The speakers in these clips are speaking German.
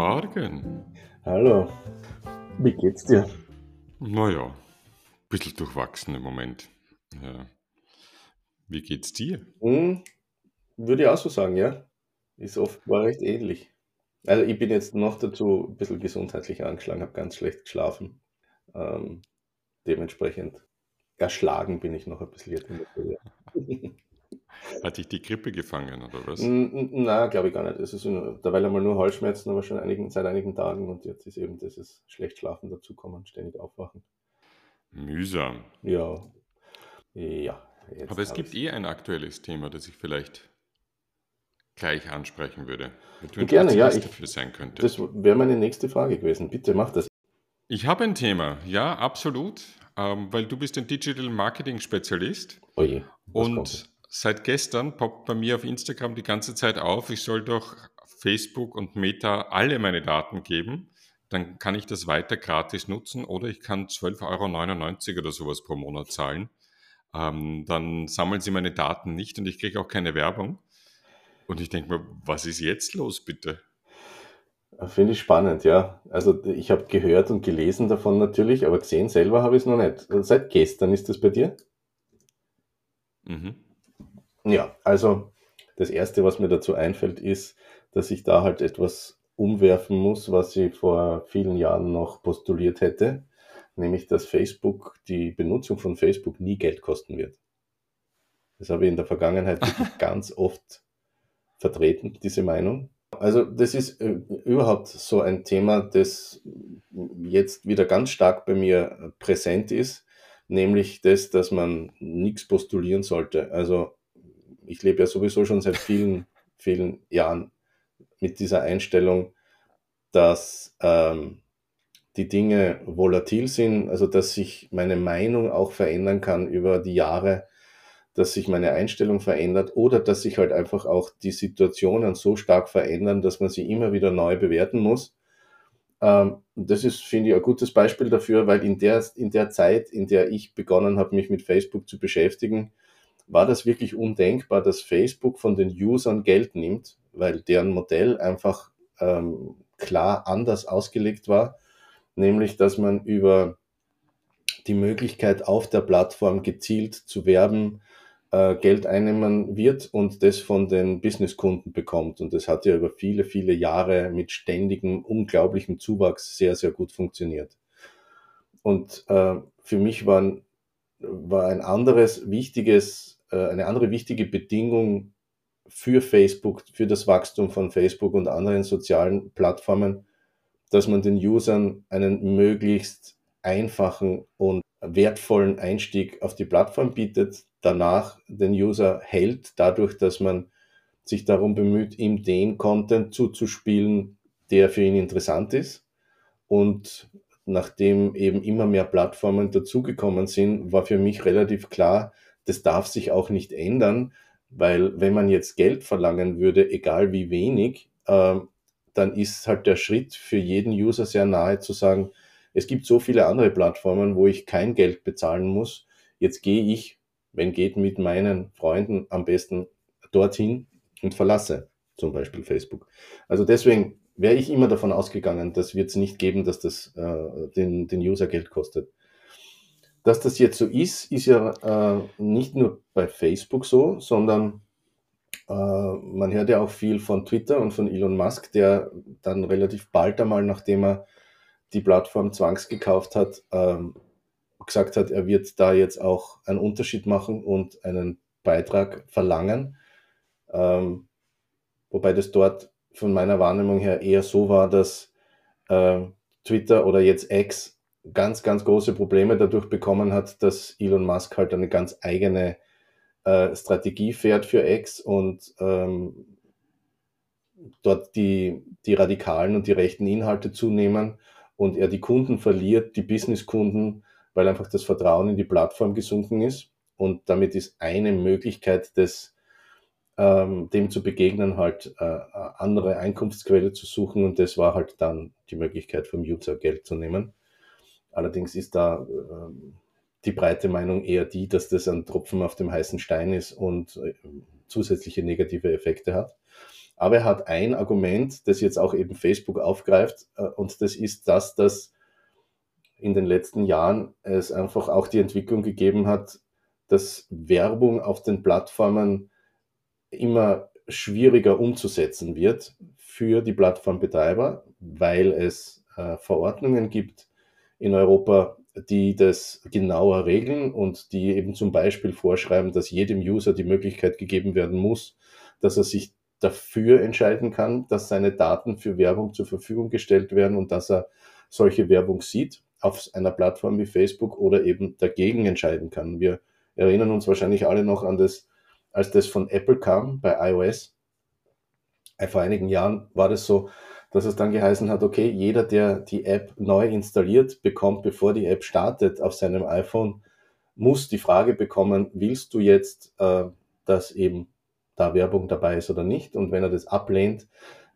Morgen. Hallo. Wie geht's dir? Naja, ein bisschen durchwachsen im Moment. Ja. Wie geht's dir? Hm, würde ich auch so sagen, ja. Ist oft war recht ähnlich. Also ich bin jetzt noch dazu ein bisschen gesundheitlich angeschlagen, habe ganz schlecht geschlafen. Ähm, dementsprechend erschlagen bin ich noch ein bisschen jetzt in der Früh. Hat dich die Grippe gefangen oder was? Na, glaube ich gar nicht. Es ist derweil einmal nur Halsschmerzen, aber schon einigen, seit einigen Tagen und jetzt ist eben dieses schlecht schlafen dazukommen, ständig aufwachen. Mühsam. Ja, ja, Aber es gibt ich's. eh ein aktuelles Thema, das ich vielleicht gleich ansprechen würde, Gerne, ja, ich, dafür sein das könntest. wäre meine nächste Frage gewesen. Bitte mach das. Ich habe ein Thema, ja, absolut, ähm, weil du bist ein Digital Marketing Spezialist Oje, und seit gestern poppt bei mir auf Instagram die ganze Zeit auf, ich soll doch Facebook und Meta alle meine Daten geben, dann kann ich das weiter gratis nutzen oder ich kann 12,99 Euro oder sowas pro Monat zahlen. Ähm, dann sammeln sie meine Daten nicht und ich kriege auch keine Werbung. Und ich denke mir, was ist jetzt los, bitte? Finde ich spannend, ja. Also ich habe gehört und gelesen davon natürlich, aber gesehen selber habe ich es noch nicht. Seit gestern ist das bei dir? Mhm. Ja, also das Erste, was mir dazu einfällt, ist, dass ich da halt etwas umwerfen muss, was ich vor vielen Jahren noch postuliert hätte, nämlich dass Facebook, die Benutzung von Facebook nie Geld kosten wird. Das habe ich in der Vergangenheit ganz oft vertreten, diese Meinung. Also das ist äh, überhaupt so ein Thema, das jetzt wieder ganz stark bei mir äh, präsent ist, nämlich das, dass man nichts postulieren sollte. Also ich lebe ja sowieso schon seit vielen, vielen Jahren mit dieser Einstellung, dass ähm, die Dinge volatil sind, also dass sich meine Meinung auch verändern kann über die Jahre, dass sich meine Einstellung verändert oder dass sich halt einfach auch die Situationen so stark verändern, dass man sie immer wieder neu bewerten muss. Ähm, das ist, finde ich, ein gutes Beispiel dafür, weil in der, in der Zeit, in der ich begonnen habe, mich mit Facebook zu beschäftigen, war das wirklich undenkbar, dass Facebook von den Usern Geld nimmt, weil deren Modell einfach ähm, klar anders ausgelegt war, nämlich dass man über die Möglichkeit auf der Plattform gezielt zu werben, äh, Geld einnehmen wird und das von den Businesskunden bekommt. Und das hat ja über viele, viele Jahre mit ständigem, unglaublichem Zuwachs sehr, sehr gut funktioniert. Und äh, für mich war ein, war ein anderes wichtiges, eine andere wichtige Bedingung für Facebook, für das Wachstum von Facebook und anderen sozialen Plattformen, dass man den Usern einen möglichst einfachen und wertvollen Einstieg auf die Plattform bietet, danach den User hält, dadurch, dass man sich darum bemüht, ihm den Content zuzuspielen, der für ihn interessant ist. Und nachdem eben immer mehr Plattformen dazugekommen sind, war für mich relativ klar, das darf sich auch nicht ändern, weil wenn man jetzt Geld verlangen würde, egal wie wenig, äh, dann ist halt der Schritt für jeden User sehr nahe zu sagen, es gibt so viele andere Plattformen, wo ich kein Geld bezahlen muss. Jetzt gehe ich, wenn geht, mit meinen Freunden am besten dorthin und verlasse zum Beispiel Facebook. Also deswegen wäre ich immer davon ausgegangen, das wird es nicht geben, dass das äh, den, den User Geld kostet. Dass das jetzt so ist, ist ja äh, nicht nur bei Facebook so, sondern äh, man hört ja auch viel von Twitter und von Elon Musk, der dann relativ bald einmal, nachdem er die Plattform zwangsgekauft hat, ähm, gesagt hat, er wird da jetzt auch einen Unterschied machen und einen Beitrag verlangen. Ähm, wobei das dort von meiner Wahrnehmung her eher so war, dass äh, Twitter oder jetzt X ganz, ganz große Probleme dadurch bekommen hat, dass Elon Musk halt eine ganz eigene äh, Strategie fährt für X und ähm, dort die, die radikalen und die rechten Inhalte zunehmen und er die Kunden verliert, die Businesskunden, weil einfach das Vertrauen in die Plattform gesunken ist. Und damit ist eine Möglichkeit, des, ähm, dem zu begegnen, halt äh, andere Einkunftsquelle zu suchen. Und das war halt dann die Möglichkeit vom User Geld zu nehmen. Allerdings ist da äh, die breite Meinung eher die, dass das ein Tropfen auf dem heißen Stein ist und äh, zusätzliche negative Effekte hat. Aber er hat ein Argument, das jetzt auch eben Facebook aufgreift, äh, und das ist das, dass in den letzten Jahren es einfach auch die Entwicklung gegeben hat, dass Werbung auf den Plattformen immer schwieriger umzusetzen wird für die Plattformbetreiber, weil es äh, Verordnungen gibt in Europa, die das genauer regeln und die eben zum Beispiel vorschreiben, dass jedem User die Möglichkeit gegeben werden muss, dass er sich dafür entscheiden kann, dass seine Daten für Werbung zur Verfügung gestellt werden und dass er solche Werbung sieht auf einer Plattform wie Facebook oder eben dagegen entscheiden kann. Wir erinnern uns wahrscheinlich alle noch an das, als das von Apple kam bei iOS. Vor einigen Jahren war das so, dass es dann geheißen hat, okay, jeder, der die App neu installiert bekommt, bevor die App startet auf seinem iPhone, muss die Frage bekommen, willst du jetzt, äh, dass eben da Werbung dabei ist oder nicht? Und wenn er das ablehnt,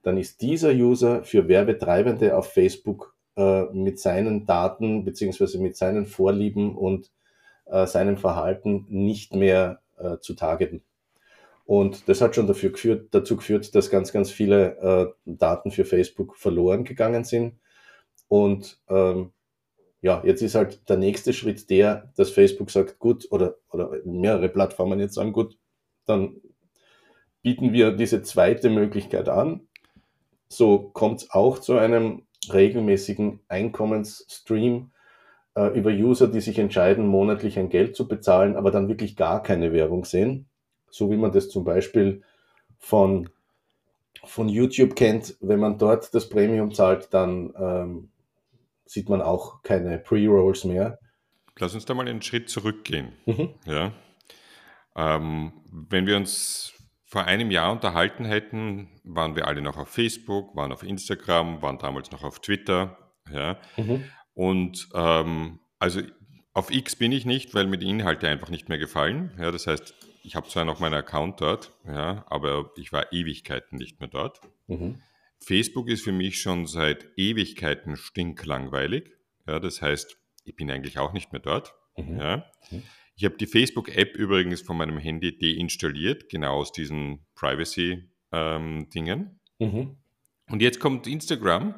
dann ist dieser User für Werbetreibende auf Facebook äh, mit seinen Daten beziehungsweise mit seinen Vorlieben und äh, seinem Verhalten nicht mehr äh, zu targeten. Und das hat schon dafür geführt, dazu geführt, dass ganz, ganz viele äh, Daten für Facebook verloren gegangen sind. Und ähm, ja, jetzt ist halt der nächste Schritt der, dass Facebook sagt, gut, oder, oder mehrere Plattformen jetzt sagen, gut, dann bieten wir diese zweite Möglichkeit an. So kommt es auch zu einem regelmäßigen Einkommensstream äh, über User, die sich entscheiden, monatlich ein Geld zu bezahlen, aber dann wirklich gar keine Werbung sehen so wie man das zum Beispiel von, von YouTube kennt. Wenn man dort das Premium zahlt, dann ähm, sieht man auch keine Pre-Rolls mehr. Lass uns da mal einen Schritt zurückgehen. Mhm. Ja. Ähm, wenn wir uns vor einem Jahr unterhalten hätten, waren wir alle noch auf Facebook, waren auf Instagram, waren damals noch auf Twitter. Ja. Mhm. Und ähm, also auf X bin ich nicht, weil mir die Inhalte einfach nicht mehr gefallen. Ja, das heißt, ich habe zwar noch meinen Account dort, ja, aber ich war Ewigkeiten nicht mehr dort. Mhm. Facebook ist für mich schon seit Ewigkeiten stinklangweilig. Ja, das heißt, ich bin eigentlich auch nicht mehr dort. Mhm. Ja. Mhm. Ich habe die Facebook-App übrigens von meinem Handy deinstalliert, genau aus diesen Privacy-Dingen. Ähm, mhm. Und jetzt kommt Instagram.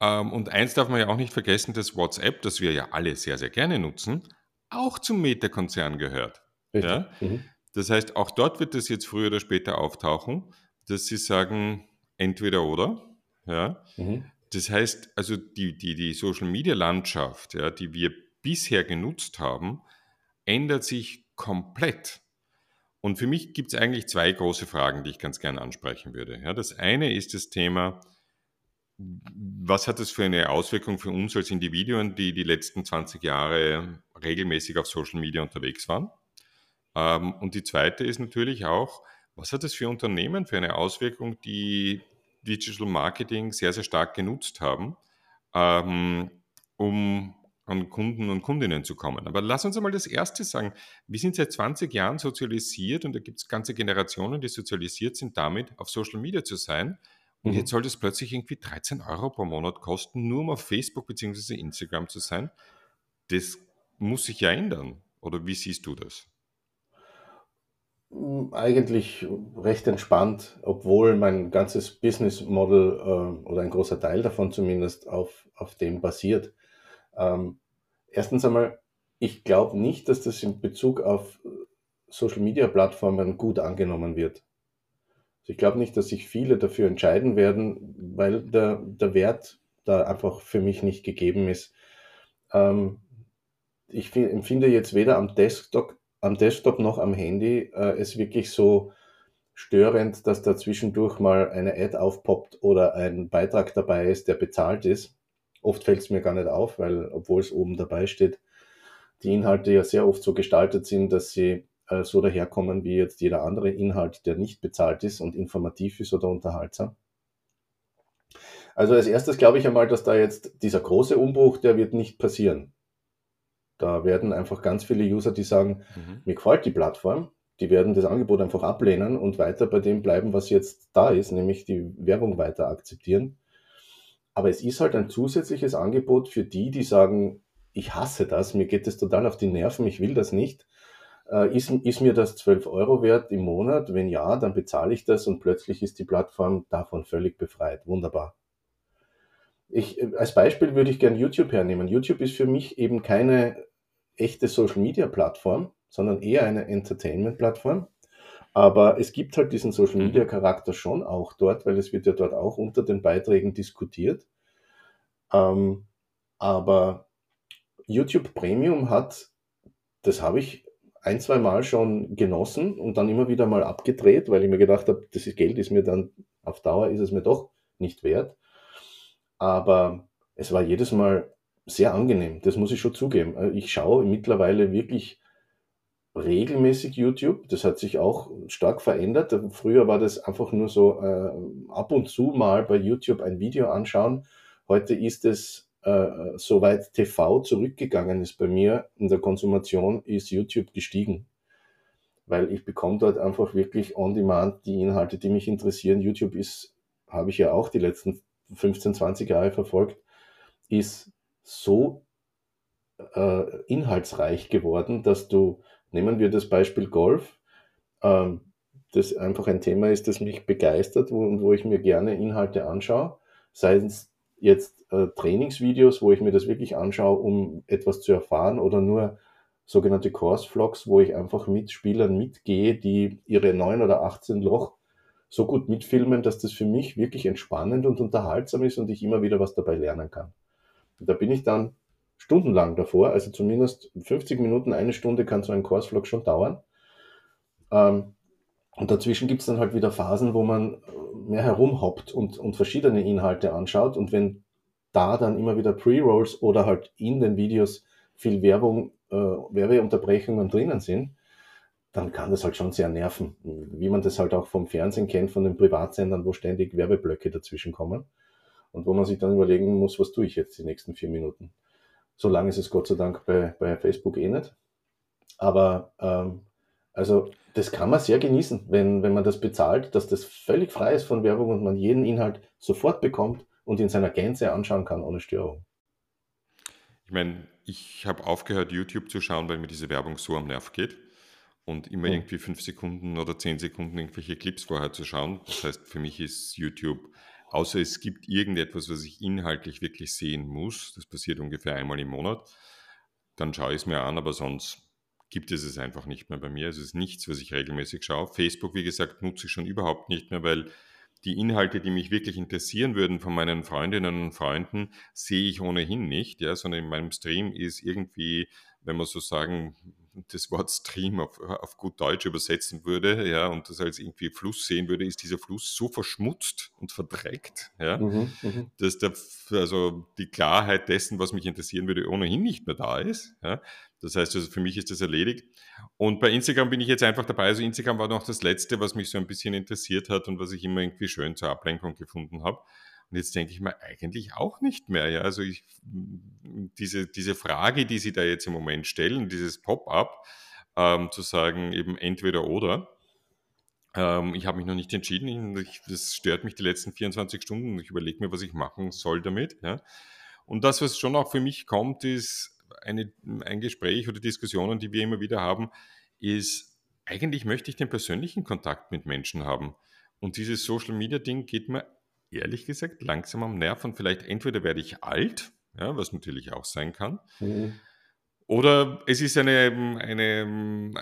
Ähm, und eins darf man ja auch nicht vergessen, dass WhatsApp, das wir ja alle sehr, sehr gerne nutzen, auch zum Meta-Konzern gehört. Ja? Mhm. Das heißt, auch dort wird es jetzt früher oder später auftauchen, dass sie sagen, entweder oder. Ja. Mhm. Das heißt, also die, die, die Social Media Landschaft, ja, die wir bisher genutzt haben, ändert sich komplett. Und für mich gibt es eigentlich zwei große Fragen, die ich ganz gerne ansprechen würde. Ja, das eine ist das Thema, was hat das für eine Auswirkung für uns als Individuen, die die letzten 20 Jahre regelmäßig auf Social Media unterwegs waren? Ähm, und die zweite ist natürlich auch, was hat das für Unternehmen für eine Auswirkung, die Digital Marketing sehr, sehr stark genutzt haben, ähm, um an Kunden und Kundinnen zu kommen. Aber lass uns einmal das Erste sagen. Wir sind seit 20 Jahren sozialisiert und da gibt es ganze Generationen, die sozialisiert sind, damit auf Social Media zu sein. Und mhm. jetzt soll das plötzlich irgendwie 13 Euro pro Monat kosten, nur um auf Facebook bzw. Instagram zu sein. Das muss sich ja ändern. Oder wie siehst du das? Eigentlich recht entspannt, obwohl mein ganzes Business Model äh, oder ein großer Teil davon zumindest auf, auf dem basiert. Ähm, erstens einmal, ich glaube nicht, dass das in Bezug auf Social Media Plattformen gut angenommen wird. Also ich glaube nicht, dass sich viele dafür entscheiden werden, weil der, der Wert da einfach für mich nicht gegeben ist. Ähm, ich empfinde jetzt weder am Desktop am Desktop noch am Handy äh, ist wirklich so störend, dass da zwischendurch mal eine Ad aufpoppt oder ein Beitrag dabei ist, der bezahlt ist. Oft fällt es mir gar nicht auf, weil obwohl es oben dabei steht, die Inhalte ja sehr oft so gestaltet sind, dass sie äh, so daherkommen wie jetzt jeder andere Inhalt, der nicht bezahlt ist und informativ ist oder unterhaltsam. Also als erstes glaube ich einmal, dass da jetzt dieser große Umbruch, der wird nicht passieren. Da werden einfach ganz viele User, die sagen, mhm. mir gefällt die Plattform, die werden das Angebot einfach ablehnen und weiter bei dem bleiben, was jetzt da ist, nämlich die Werbung weiter akzeptieren. Aber es ist halt ein zusätzliches Angebot für die, die sagen, ich hasse das, mir geht es total auf die Nerven, ich will das nicht. Äh, ist, ist mir das 12 Euro wert im Monat? Wenn ja, dann bezahle ich das und plötzlich ist die Plattform davon völlig befreit. Wunderbar. Ich, als Beispiel würde ich gerne YouTube hernehmen. YouTube ist für mich eben keine echte Social Media Plattform, sondern eher eine Entertainment Plattform. Aber es gibt halt diesen Social mhm. Media Charakter schon auch dort, weil es wird ja dort auch unter den Beiträgen diskutiert. Ähm, aber YouTube Premium hat, das habe ich ein, zwei Mal schon genossen und dann immer wieder mal abgedreht, weil ich mir gedacht habe, das Geld ist mir dann auf Dauer ist es mir doch nicht wert. Aber es war jedes Mal sehr angenehm, das muss ich schon zugeben. Ich schaue mittlerweile wirklich regelmäßig YouTube. Das hat sich auch stark verändert. Früher war das einfach nur so äh, ab und zu mal bei YouTube ein Video anschauen. Heute ist es, äh, soweit TV zurückgegangen ist bei mir in der Konsumation, ist YouTube gestiegen. Weil ich bekomme dort einfach wirklich on demand die Inhalte, die mich interessieren. YouTube ist, habe ich ja auch die letzten 15, 20 Jahre verfolgt, ist so äh, inhaltsreich geworden, dass du Nehmen wir das Beispiel Golf, ähm, das einfach ein Thema ist, das mich begeistert und wo ich mir gerne Inhalte anschaue, sei es jetzt äh, Trainingsvideos, wo ich mir das wirklich anschaue, um etwas zu erfahren oder nur sogenannte Course-Vlogs, wo ich einfach mit Spielern mitgehe, die ihre 9 oder 18 Loch so gut mitfilmen, dass das für mich wirklich entspannend und unterhaltsam ist und ich immer wieder was dabei lernen kann. Und da bin ich dann stundenlang davor, also zumindest 50 Minuten, eine Stunde kann so ein Kursvlog schon dauern. Ähm, und dazwischen gibt es dann halt wieder Phasen, wo man mehr herumhoppt und, und verschiedene Inhalte anschaut. Und wenn da dann immer wieder Pre-Rolls oder halt in den Videos viel Werbung, äh, Werbeunterbrechungen drinnen sind, dann kann das halt schon sehr nerven. Wie man das halt auch vom Fernsehen kennt, von den Privatsendern, wo ständig Werbeblöcke dazwischen kommen. Und wo man sich dann überlegen muss, was tue ich jetzt die nächsten vier Minuten. So lange ist es Gott sei Dank bei, bei Facebook eh nicht. Aber ähm, also das kann man sehr genießen, wenn, wenn man das bezahlt, dass das völlig frei ist von Werbung und man jeden Inhalt sofort bekommt und in seiner Gänze anschauen kann ohne Störung. Ich meine, ich habe aufgehört, YouTube zu schauen, weil mir diese Werbung so am Nerv geht. Und immer hm. irgendwie fünf Sekunden oder zehn Sekunden irgendwelche Clips vorher zu schauen. Das heißt, für mich ist YouTube außer es gibt irgendetwas, was ich inhaltlich wirklich sehen muss. Das passiert ungefähr einmal im Monat. Dann schaue ich es mir an, aber sonst gibt es es einfach nicht mehr bei mir. Es ist nichts, was ich regelmäßig schaue. Facebook, wie gesagt, nutze ich schon überhaupt nicht mehr, weil die Inhalte, die mich wirklich interessieren würden von meinen Freundinnen und Freunden, sehe ich ohnehin nicht, ja, sondern in meinem Stream ist irgendwie, wenn man so sagen, das Wort Stream auf, auf gut Deutsch übersetzen würde, ja, und das als irgendwie Fluss sehen würde, ist dieser Fluss so verschmutzt und verdreckt, ja, mhm, mhm, dass der, also die Klarheit dessen, was mich interessieren würde, ohnehin nicht mehr da ist. Ja. Das heißt, also für mich ist das erledigt. Und bei Instagram bin ich jetzt einfach dabei. Also Instagram war noch das Letzte, was mich so ein bisschen interessiert hat und was ich immer irgendwie schön zur Ablenkung gefunden habe. Und jetzt denke ich mir eigentlich auch nicht mehr. Ja? Also ich, diese, diese Frage, die Sie da jetzt im Moment stellen, dieses Pop-up, ähm, zu sagen eben entweder oder, ähm, ich habe mich noch nicht entschieden. Ich, das stört mich die letzten 24 Stunden. Ich überlege mir, was ich machen soll damit. Ja? Und das, was schon auch für mich kommt, ist eine, ein Gespräch oder Diskussionen, die wir immer wieder haben, ist, eigentlich möchte ich den persönlichen Kontakt mit Menschen haben. Und dieses Social Media Ding geht mir ehrlich gesagt langsam am Nerv und vielleicht entweder werde ich alt, ja, was natürlich auch sein kann, mhm. oder es ist eine, eine,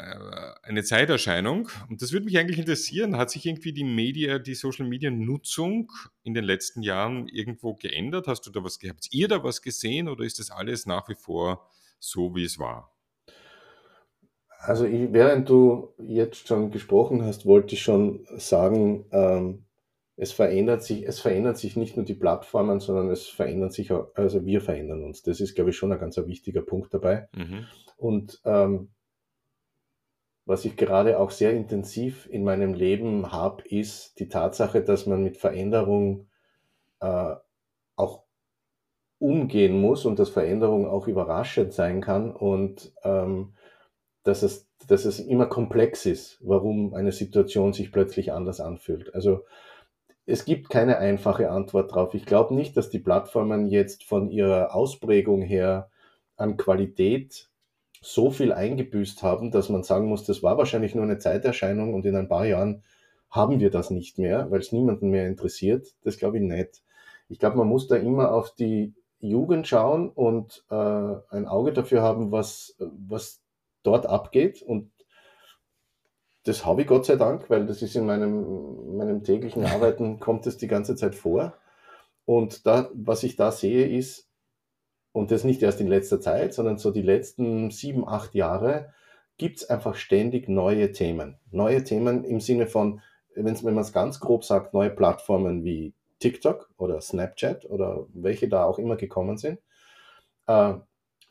eine Zeiterscheinung. Und das würde mich eigentlich interessieren. Hat sich irgendwie die Media, die Social Media Nutzung in den letzten Jahren irgendwo geändert? Hast du da was, habt ihr da was gesehen oder ist das alles nach wie vor so, wie es war? Also ich, während du jetzt schon gesprochen hast, wollte ich schon sagen, ähm, es verändert sich, es verändert sich nicht nur die Plattformen, sondern es verändert sich auch, also wir verändern uns. Das ist, glaube ich, schon ein ganz wichtiger Punkt dabei. Mhm. Und ähm, was ich gerade auch sehr intensiv in meinem Leben habe, ist die Tatsache, dass man mit Veränderung äh, auch umgehen muss und dass Veränderung auch überraschend sein kann und ähm, dass, es, dass es immer komplex ist, warum eine Situation sich plötzlich anders anfühlt. Also es gibt keine einfache Antwort drauf. Ich glaube nicht, dass die Plattformen jetzt von ihrer Ausprägung her an Qualität so viel eingebüßt haben, dass man sagen muss, das war wahrscheinlich nur eine Zeiterscheinung und in ein paar Jahren haben wir das nicht mehr, weil es niemanden mehr interessiert. Das glaube ich nicht. Ich glaube, man muss da immer auf die Jugend schauen und äh, ein Auge dafür haben, was, was dort abgeht. Und das habe ich Gott sei Dank, weil das ist in meinem, meinem täglichen Arbeiten, kommt es die ganze Zeit vor. Und da, was ich da sehe, ist, und das nicht erst in letzter Zeit, sondern so die letzten sieben, acht Jahre, gibt es einfach ständig neue Themen. Neue Themen im Sinne von, wenn's, wenn man es ganz grob sagt, neue Plattformen wie TikTok oder Snapchat oder welche da auch immer gekommen sind. Äh,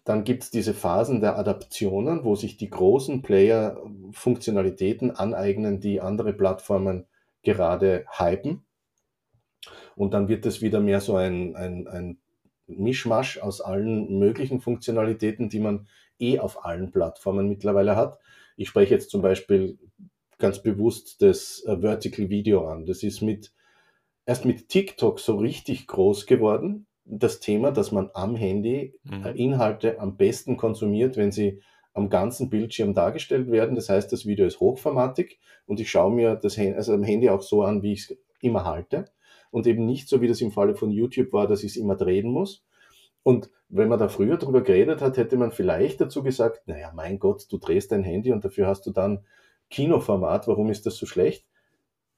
dann gibt es diese Phasen der Adaptionen, wo sich die großen Player Funktionalitäten aneignen, die andere Plattformen gerade hypen. Und dann wird es wieder mehr so ein, ein, ein Mischmasch aus allen möglichen Funktionalitäten, die man eh auf allen Plattformen mittlerweile hat. Ich spreche jetzt zum Beispiel ganz bewusst das äh, Vertical Video an. Das ist mit, erst mit TikTok so richtig groß geworden. Das Thema, dass man am Handy mhm. Äh, Inhalte am besten konsumiert, wenn sie am ganzen Bildschirm dargestellt werden. Das heißt, das Video ist hochformatig und ich schaue mir das also am Handy auch so an, wie ich es immer halte und eben nicht so, wie das im Falle von YouTube war, dass ich es immer drehen muss. Und wenn man da früher drüber geredet hat, hätte man vielleicht dazu gesagt, naja, mein Gott, du drehst dein Handy und dafür hast du dann Kinoformat, warum ist das so schlecht?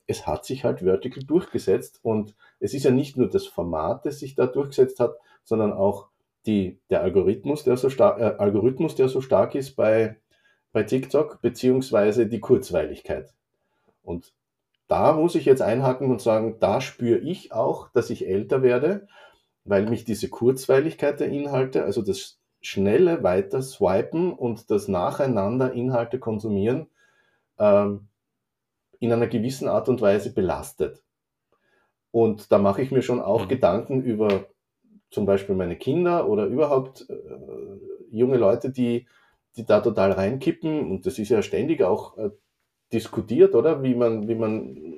Es hat sich halt vertical durchgesetzt und es ist ja nicht nur das Format, das sich da durchgesetzt hat, sondern auch die, der Algorithmus, der so stark, äh, Algorithmus, der so stark ist bei, bei TikTok, beziehungsweise die Kurzweiligkeit. Und da muss ich jetzt einhaken und sagen, da spüre ich auch, dass ich älter werde, weil mich diese Kurzweiligkeit der Inhalte, also das schnelle weiter swipen und das nacheinander Inhalte konsumieren, ähm, in einer gewissen Art und Weise belastet. Und da mache ich mir schon auch mhm. Gedanken über zum Beispiel meine Kinder oder überhaupt äh, junge Leute, die, die da total reinkippen. Und das ist ja ständig auch äh, diskutiert, oder? Wie man, wie man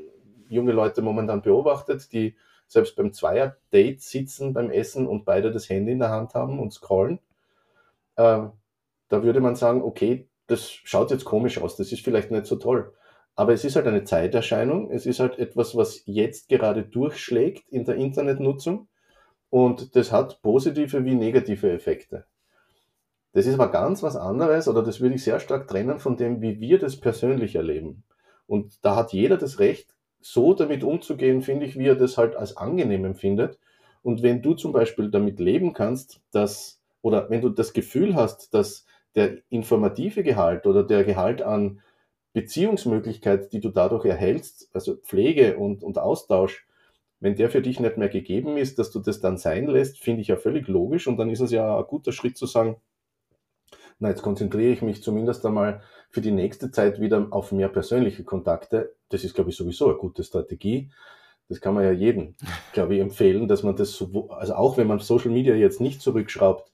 junge Leute momentan beobachtet, die selbst beim Zweier-Date sitzen beim Essen und beide das Handy in der Hand haben und scrollen. Äh, da würde man sagen, okay, das schaut jetzt komisch aus, das ist vielleicht nicht so toll. Aber es ist halt eine Zeiterscheinung, es ist halt etwas, was jetzt gerade durchschlägt in der Internetnutzung und das hat positive wie negative Effekte. Das ist aber ganz was anderes oder das würde ich sehr stark trennen von dem, wie wir das persönlich erleben. Und da hat jeder das Recht, so damit umzugehen, finde ich, wie er das halt als angenehm empfindet. Und wenn du zum Beispiel damit leben kannst, dass, oder wenn du das Gefühl hast, dass der informative Gehalt oder der Gehalt an Beziehungsmöglichkeit, die du dadurch erhältst, also Pflege und, und Austausch, wenn der für dich nicht mehr gegeben ist, dass du das dann sein lässt, finde ich ja völlig logisch. Und dann ist es ja ein guter Schritt zu sagen, na, jetzt konzentriere ich mich zumindest einmal für die nächste Zeit wieder auf mehr persönliche Kontakte. Das ist, glaube ich, sowieso eine gute Strategie. Das kann man ja jedem, glaube ich, empfehlen, dass man das so, also auch wenn man Social Media jetzt nicht zurückschraubt,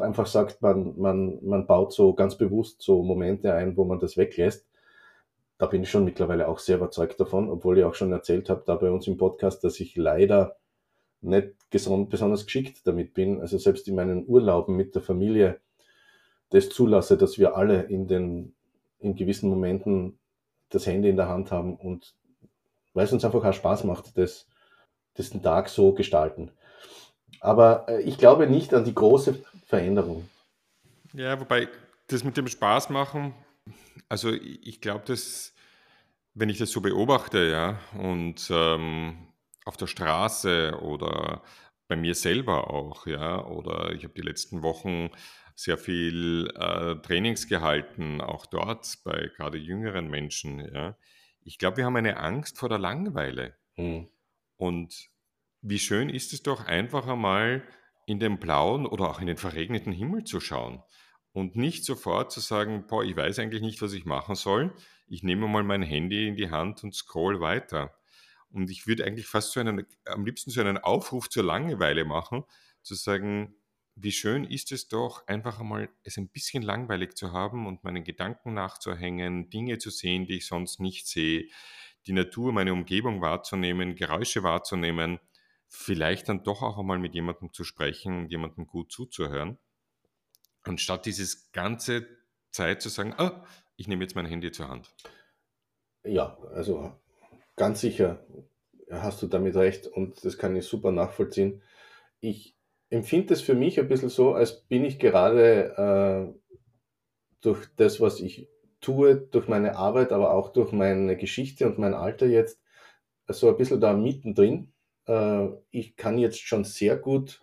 einfach sagt, man, man, man baut so ganz bewusst so Momente ein, wo man das weglässt. Da bin ich schon mittlerweile auch sehr überzeugt davon, obwohl ich auch schon erzählt habe, da bei uns im Podcast, dass ich leider nicht besonders geschickt damit bin. Also selbst in meinen Urlauben mit der Familie das zulasse, dass wir alle in den in gewissen Momenten das Handy in der Hand haben und weil es uns einfach auch Spaß macht, das, das den Tag so gestalten. Aber äh, ich glaube nicht an die große Veränderung. Ja, wobei das mit dem Spaß machen, also ich glaube, dass wenn ich das so beobachte, ja, und ähm, auf der Straße oder bei mir selber auch, ja, oder ich habe die letzten Wochen sehr viel äh, Trainings gehalten, auch dort bei gerade jüngeren Menschen, ja. Ich glaube, wir haben eine Angst vor der Langeweile. Hm. Und wie schön ist es doch einfach einmal in den blauen oder auch in den verregneten Himmel zu schauen und nicht sofort zu sagen, boah, ich weiß eigentlich nicht, was ich machen soll. Ich nehme mal mein Handy in die Hand und scroll weiter. Und ich würde eigentlich fast so einen, am liebsten so einen Aufruf zur Langeweile machen, zu sagen, wie schön ist es doch, einfach einmal es ein bisschen langweilig zu haben und meinen Gedanken nachzuhängen, Dinge zu sehen, die ich sonst nicht sehe, die Natur, meine Umgebung wahrzunehmen, Geräusche wahrzunehmen vielleicht dann doch auch einmal mit jemandem zu sprechen und jemandem gut zuzuhören. Anstatt dieses ganze Zeit zu sagen, oh, ich nehme jetzt mein Handy zur Hand. Ja, also ganz sicher hast du damit recht und das kann ich super nachvollziehen. Ich empfinde es für mich ein bisschen so, als bin ich gerade äh, durch das, was ich tue, durch meine Arbeit, aber auch durch meine Geschichte und mein Alter jetzt, so ein bisschen da mittendrin. Äh, ich kann jetzt schon sehr gut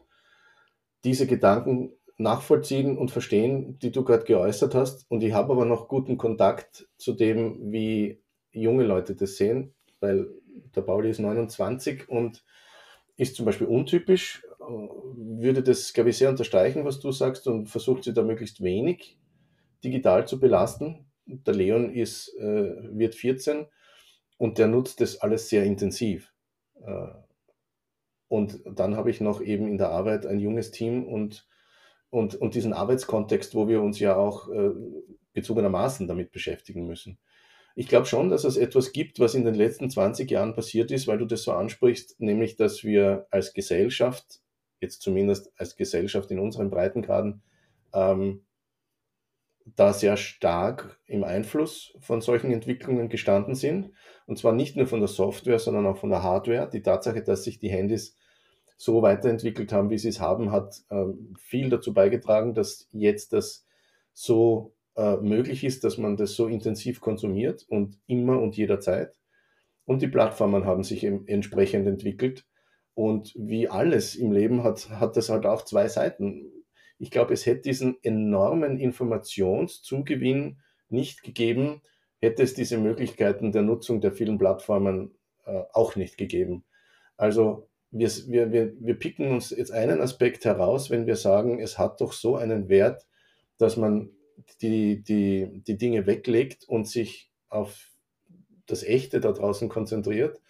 diese Gedanken nachvollziehen und verstehen, die du gerade geäußert hast. Und ich habe aber noch guten Kontakt zu dem, wie junge Leute das sehen, weil der Pauli ist 29 und ist zum Beispiel untypisch, würde das, glaube ich, sehr unterstreichen, was du sagst und versucht sie da möglichst wenig digital zu belasten. Der Leon ist, äh, wird 14 und der nutzt das alles sehr intensiv. Äh, und dann habe ich noch eben in der Arbeit ein junges Team und, und, und diesen Arbeitskontext, wo wir uns ja auch äh, bezogenermaßen damit beschäftigen müssen. Ich glaube schon, dass es etwas gibt, was in den letzten 20 Jahren passiert ist, weil du das so ansprichst, nämlich dass wir als Gesellschaft, jetzt zumindest als Gesellschaft in unseren Breitengraden, ähm, da sehr stark im Einfluss von solchen Entwicklungen gestanden sind. Und zwar nicht nur von der Software, sondern auch von der Hardware. Die Tatsache, dass sich die Handys so weiterentwickelt haben, wie sie es haben, hat ähm, viel dazu beigetragen, dass jetzt das so äh, möglich ist, dass man das so intensiv konsumiert und immer und jederzeit. Und die Plattformen haben sich entsprechend entwickelt. Und wie alles im Leben hat, hat das halt auch zwei Seiten. Ich glaube, es hätte diesen enormen Informationszugewinn nicht gegeben, hätte es diese Möglichkeiten der Nutzung der vielen Plattformen äh, auch nicht gegeben. Also wir, wir, wir, wir picken uns jetzt einen Aspekt heraus, wenn wir sagen, es hat doch so einen Wert, dass man die, die, die Dinge weglegt und sich auf das Echte da draußen konzentriert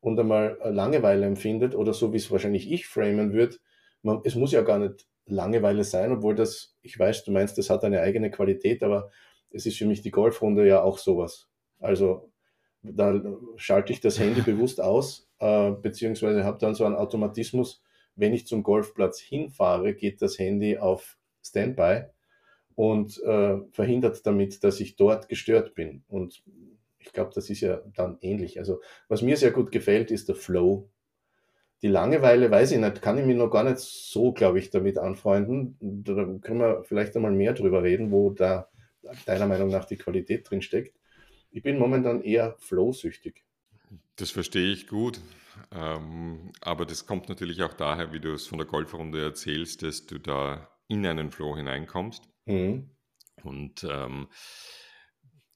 und einmal Langeweile empfindet oder so wie es wahrscheinlich ich framen würde, man, es muss ja gar nicht Langeweile sein, obwohl das, ich weiß, du meinst, das hat eine eigene Qualität, aber es ist für mich die Golfrunde ja auch sowas. Also da schalte ich das Handy bewusst aus, äh, beziehungsweise habe dann so einen Automatismus, wenn ich zum Golfplatz hinfahre, geht das Handy auf Standby und äh, verhindert damit, dass ich dort gestört bin. Und ich glaube, das ist ja dann ähnlich. Also was mir sehr gut gefällt, ist der Flow. Die Langeweile, weiß ich nicht, kann ich mir noch gar nicht so, glaube ich, damit anfreunden. Da können wir vielleicht einmal mehr drüber reden, wo da deiner Meinung nach die Qualität drin steckt. Ich bin momentan eher flow-süchtig. Das verstehe ich gut. Ähm, aber das kommt natürlich auch daher, wie du es von der Golfrunde erzählst, dass du da in einen Flow hineinkommst. Mhm. Und ähm,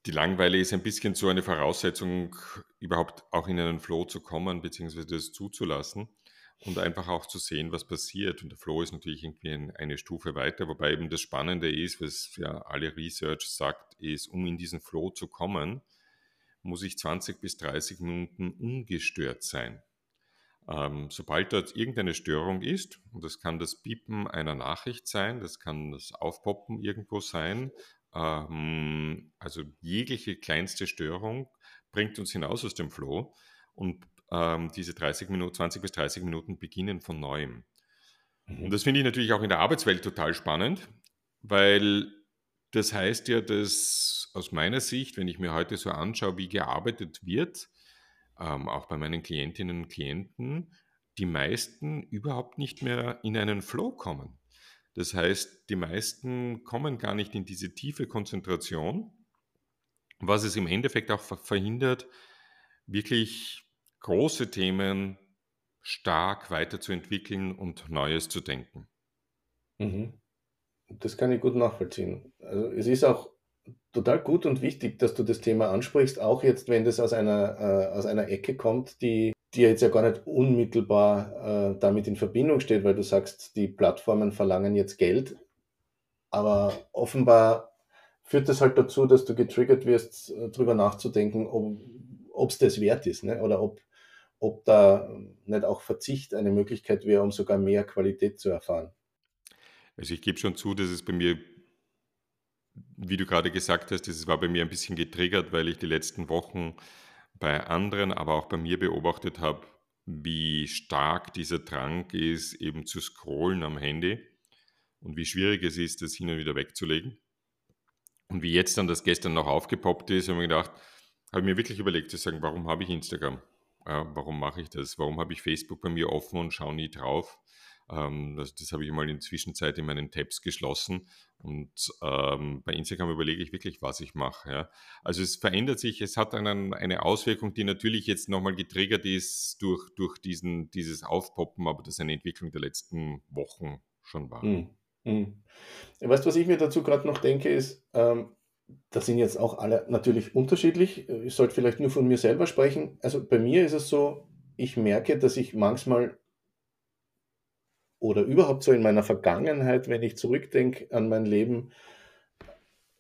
die Langweile ist ein bisschen so eine Voraussetzung, überhaupt auch in einen Flow zu kommen, beziehungsweise das zuzulassen und einfach auch zu sehen, was passiert. Und der Flow ist natürlich irgendwie eine Stufe weiter, wobei eben das Spannende ist, was ja alle Research sagt, ist, um in diesen Flow zu kommen, muss ich 20 bis 30 Minuten ungestört sein. Ähm, sobald dort irgendeine Störung ist, und das kann das Piepen einer Nachricht sein, das kann das Aufpoppen irgendwo sein, ähm, also jegliche kleinste Störung bringt uns hinaus aus dem Flow und ähm, diese 30 Minuten, 20 bis 30 Minuten beginnen von neuem. Mhm. Und das finde ich natürlich auch in der Arbeitswelt total spannend, weil das heißt ja, dass aus meiner Sicht, wenn ich mir heute so anschaue, wie gearbeitet wird, ähm, auch bei meinen Klientinnen und Klienten, die meisten überhaupt nicht mehr in einen Flow kommen. Das heißt, die meisten kommen gar nicht in diese tiefe Konzentration, was es im Endeffekt auch verhindert, wirklich große Themen stark weiterzuentwickeln und Neues zu denken. Mhm. Das kann ich gut nachvollziehen. Also es ist auch total gut und wichtig, dass du das Thema ansprichst, auch jetzt, wenn das aus einer, äh, aus einer Ecke kommt, die, die jetzt ja gar nicht unmittelbar äh, damit in Verbindung steht, weil du sagst, die Plattformen verlangen jetzt Geld. Aber offenbar führt das halt dazu, dass du getriggert wirst, äh, darüber nachzudenken, ob es das wert ist ne? oder ob, ob da nicht auch Verzicht eine Möglichkeit wäre, um sogar mehr Qualität zu erfahren. Also ich gebe schon zu, dass es bei mir wie du gerade gesagt hast, das war bei mir ein bisschen getriggert, weil ich die letzten Wochen bei anderen, aber auch bei mir beobachtet habe, wie stark dieser Drang ist, eben zu scrollen am Handy. und wie schwierig es ist, das hin und wieder wegzulegen. Und wie jetzt dann das gestern noch aufgepoppt ist, habe ich mir gedacht, habe mir wirklich überlegt zu sagen, warum habe ich Instagram? Ja, warum mache ich das? Warum habe ich Facebook bei mir offen und schaue nie drauf? Ähm, das, das habe ich mal in der Zwischenzeit in meinen Tabs geschlossen und ähm, bei Instagram überlege ich wirklich, was ich mache. Ja. Also es verändert sich, es hat einen, eine Auswirkung, die natürlich jetzt nochmal getriggert ist durch, durch diesen, dieses Aufpoppen, aber das eine Entwicklung der letzten Wochen schon war. Mhm. Weißt du, was ich mir dazu gerade noch denke, ist, ähm, da sind jetzt auch alle natürlich unterschiedlich. Ich sollte vielleicht nur von mir selber sprechen. Also bei mir ist es so, ich merke, dass ich manchmal oder überhaupt so in meiner Vergangenheit, wenn ich zurückdenke an mein Leben,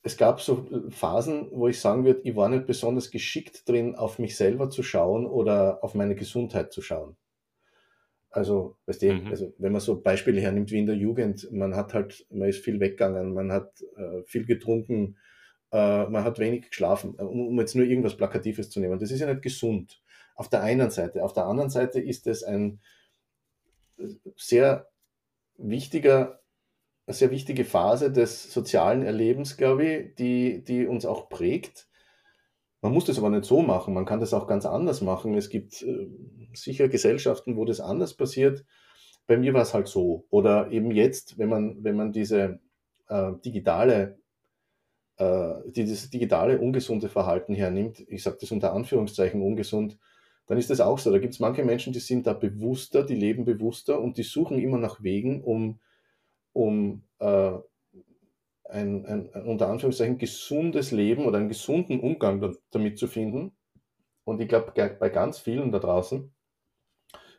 es gab so Phasen, wo ich sagen würde, ich war nicht besonders geschickt drin, auf mich selber zu schauen oder auf meine Gesundheit zu schauen. Also, weißt du, mhm. also wenn man so Beispiele hernimmt wie in der Jugend, man hat halt, man ist viel weggegangen, man hat äh, viel getrunken, man hat wenig geschlafen, äh, um, jetzt nur irgendwas Plakatives zu nehmen. Das ist ja nicht gesund. Auf der einen Seite. Auf der anderen Seite ist es ein sehr wichtiger, eine sehr wichtige Phase des sozialen Erlebens, glaube ich, die, die uns auch prägt. Man muss das aber nicht so machen, man kann das auch ganz anders machen. Es gibt äh, sicher Gesellschaften, wo das anders passiert. Bei mir war es halt so. Oder eben jetzt, wenn man, wenn man diese äh, digitale, äh, dieses digitale ungesunde Verhalten hernimmt, ich sage das unter Anführungszeichen ungesund, dann ist das auch so. Da gibt es manche Menschen, die sind da bewusster, die leben bewusster und die suchen immer nach Wegen, um, um äh, ein, ein, ein, unter Anführungszeichen gesundes Leben oder einen gesunden Umgang damit zu finden. Und ich glaube, bei ganz vielen da draußen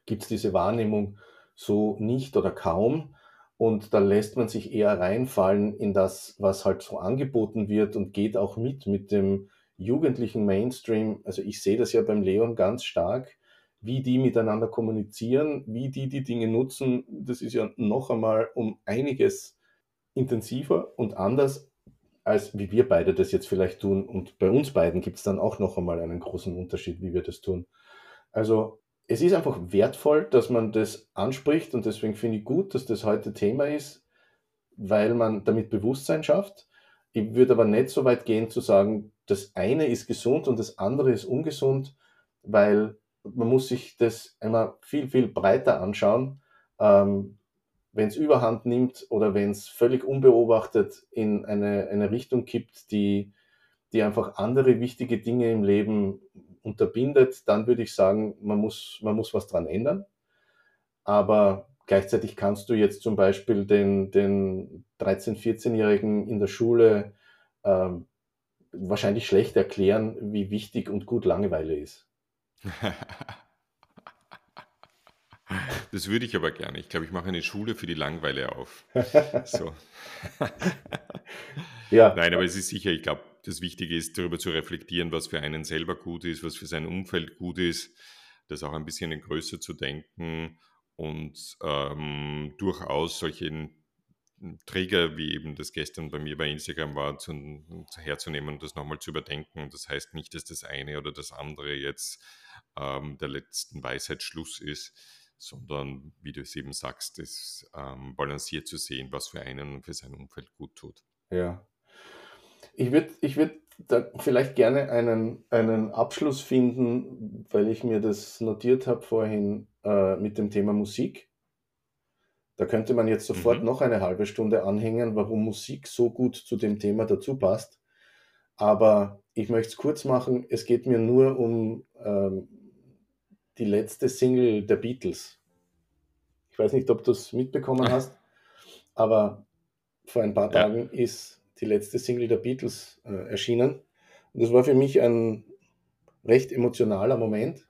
gibt es diese Wahrnehmung so nicht oder kaum. Und da lässt man sich eher reinfallen in das, was halt so angeboten wird und geht auch mit mit dem jugendlichen Mainstream, also ich sehe das ja beim Leon ganz stark, wie die miteinander kommunizieren, wie die die Dinge nutzen, das ist ja noch einmal um einiges intensiver und anders, als wie wir beide das jetzt vielleicht tun. Und bei uns beiden gibt es dann auch noch einmal einen großen Unterschied, wie wir das tun. Also es ist einfach wertvoll, dass man das anspricht und deswegen finde ich gut, dass das heute Thema ist, weil man damit Bewusstsein schafft. Ich würde aber nicht so weit gehen zu sagen, das eine ist gesund und das andere ist ungesund, weil man muss sich das immer viel, viel breiter anschauen. Ähm, wenn es überhand nimmt oder wenn es völlig unbeobachtet in eine, eine Richtung kippt, die, die einfach andere wichtige Dinge im Leben unterbindet, dann würde ich sagen, man muss, man muss was dran ändern. Aber gleichzeitig kannst du jetzt zum Beispiel den, den 13-, 14-Jährigen in der Schule ähm, wahrscheinlich schlecht erklären, wie wichtig und gut Langeweile ist. Das würde ich aber gerne. Ich glaube, ich mache eine Schule für die Langeweile auf. So. ja. Nein, aber es ist sicher, ich glaube, das Wichtige ist, darüber zu reflektieren, was für einen selber gut ist, was für sein Umfeld gut ist, das auch ein bisschen in Größe zu denken und ähm, durchaus solche Trigger, wie eben das gestern bei mir bei Instagram war, zu, herzunehmen und das nochmal zu überdenken. das heißt nicht, dass das eine oder das andere jetzt ähm, der letzten Weisheit Schluss ist, sondern, wie du es eben sagst, das ähm, balanciert zu sehen, was für einen und für sein Umfeld gut tut. Ja. Ich würde ich würd da vielleicht gerne einen, einen Abschluss finden, weil ich mir das notiert habe vorhin äh, mit dem Thema Musik da könnte man jetzt sofort mhm. noch eine halbe Stunde anhängen, warum Musik so gut zu dem Thema dazu passt. Aber ich möchte es kurz machen. Es geht mir nur um ähm, die letzte Single der Beatles. Ich weiß nicht, ob du es mitbekommen hast, aber vor ein paar ja. Tagen ist die letzte Single der Beatles äh, erschienen. Und das war für mich ein recht emotionaler Moment,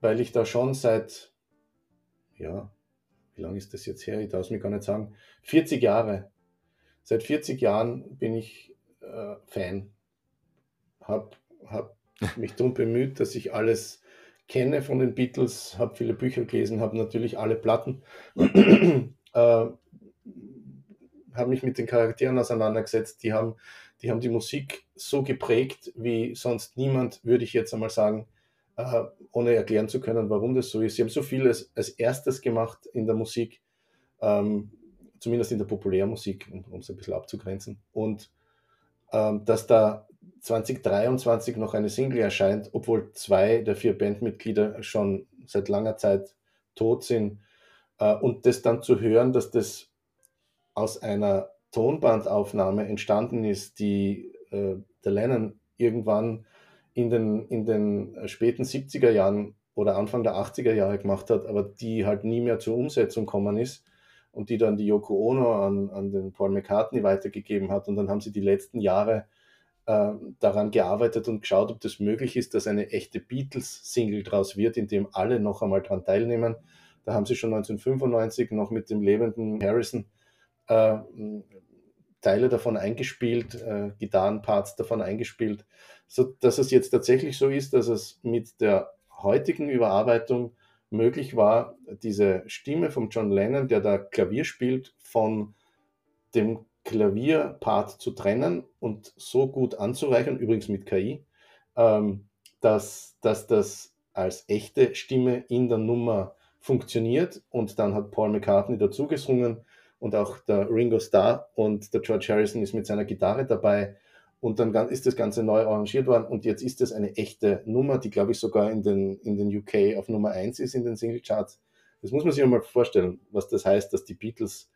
weil ich da schon seit ja, wie lange ist das jetzt her? Ich darf es mir gar nicht sagen. 40 Jahre. Seit 40 Jahren bin ich äh, Fan. Hab, hab mich darum bemüht, dass ich alles kenne von den Beatles, habe viele Bücher gelesen, habe natürlich alle Platten, äh, habe mich mit den Charakteren auseinandergesetzt. Die haben, die haben die Musik so geprägt wie sonst niemand, würde ich jetzt einmal sagen äh, ohne erklären zu können, warum das so ist. Sie haben so viel als, als erstes gemacht in der Musik. Ähm, zumindest in der Populärmusik, um es ein bisschen abzugrenzen. Und ähm, dass da 2023 noch eine Single erscheint, obwohl zwei der vier Bandmitglieder schon seit langer Zeit tot sind. Äh, und das dann zu hören, dass das aus einer Tonbandaufnahme entstanden ist, die äh, der Lennon irgendwann in den, in den späten 70er Jahren oder Anfang der 80er Jahre gemacht hat, aber die halt nie mehr zur Umsetzung gekommen ist und die dann die Yoko Ono an, an den Paul McCartney weitergegeben hat. Und dann haben sie die letzten Jahre äh, daran gearbeitet und geschaut, ob das möglich ist, dass eine echte Beatles-Single draus wird, in dem alle noch einmal daran teilnehmen. Da haben sie schon 1995 noch mit dem lebenden Harrison äh, Teile davon eingespielt, äh, Gitarrenparts davon eingespielt, so dass es jetzt tatsächlich so ist, dass es mit der heutigen Überarbeitung möglich war, diese Stimme von John Lennon, der da Klavier spielt, von dem Klavierpart zu trennen und so gut anzureichern, übrigens mit KI, ähm, dass, dass das als echte Stimme in der Nummer funktioniert. Und dann hat Paul McCartney dazu gesungen und auch der Ringo Starr und der George Harrison ist mit seiner Gitarre dabei. Und dann ist das Ganze neu arrangiert worden und jetzt ist es eine echte Nummer, die glaube ich sogar in den, in den UK auf Nummer 1 ist in den Singlecharts. Das muss man sich mal vorstellen, was das heißt, dass die Beatles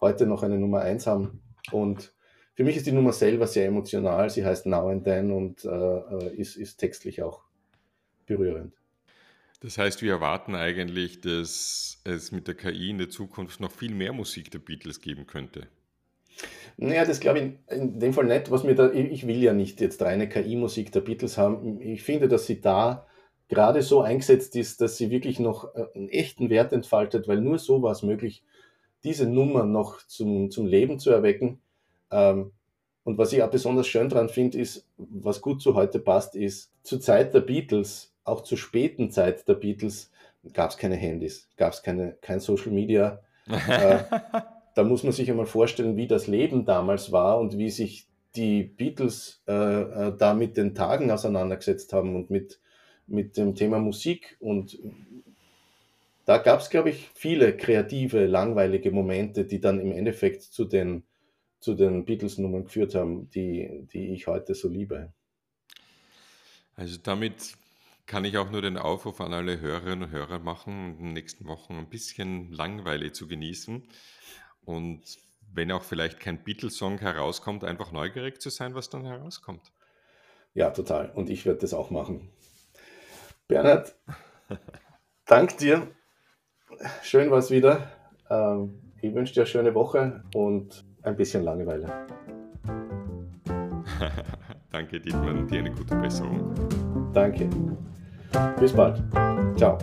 heute noch eine Nummer 1 haben. Und für mich ist die Nummer selber sehr emotional. Sie heißt Now and Then und äh, ist, ist textlich auch berührend. Das heißt, wir erwarten eigentlich, dass es mit der KI in der Zukunft noch viel mehr Musik der Beatles geben könnte. Naja, das glaube ich in dem Fall nicht. Was mir da, ich will ja nicht jetzt reine KI-Musik der Beatles haben. Ich finde, dass sie da gerade so eingesetzt ist, dass sie wirklich noch äh, einen echten Wert entfaltet, weil nur so war es möglich, diese Nummer noch zum, zum Leben zu erwecken. Ähm, und was ich auch besonders schön daran finde, ist, was gut zu heute passt, ist, zur Zeit der Beatles, auch zur späten Zeit der Beatles, gab es keine Handys, gab es keine, kein Social Media. äh, da muss man sich einmal vorstellen, wie das Leben damals war und wie sich die Beatles äh, äh, da mit den Tagen auseinandergesetzt haben und mit, mit dem Thema Musik. Und da gab es, glaube ich, viele kreative, langweilige Momente, die dann im Endeffekt zu den, zu den Beatles-Nummern geführt haben, die, die ich heute so liebe. Also damit kann ich auch nur den Aufruf an alle Hörerinnen und Hörer machen, in den nächsten Wochen ein bisschen Langweile zu genießen. Und wenn auch vielleicht kein Beatles-Song herauskommt, einfach neugierig zu sein, was dann herauskommt. Ja, total. Und ich werde das auch machen. Bernhard, dank dir. Schön war es wieder. Ähm, ich wünsche dir eine schöne Woche und ein bisschen Langeweile. Danke, Dietmar, und dir eine gute Besserung. Danke. Bis bald. Ciao.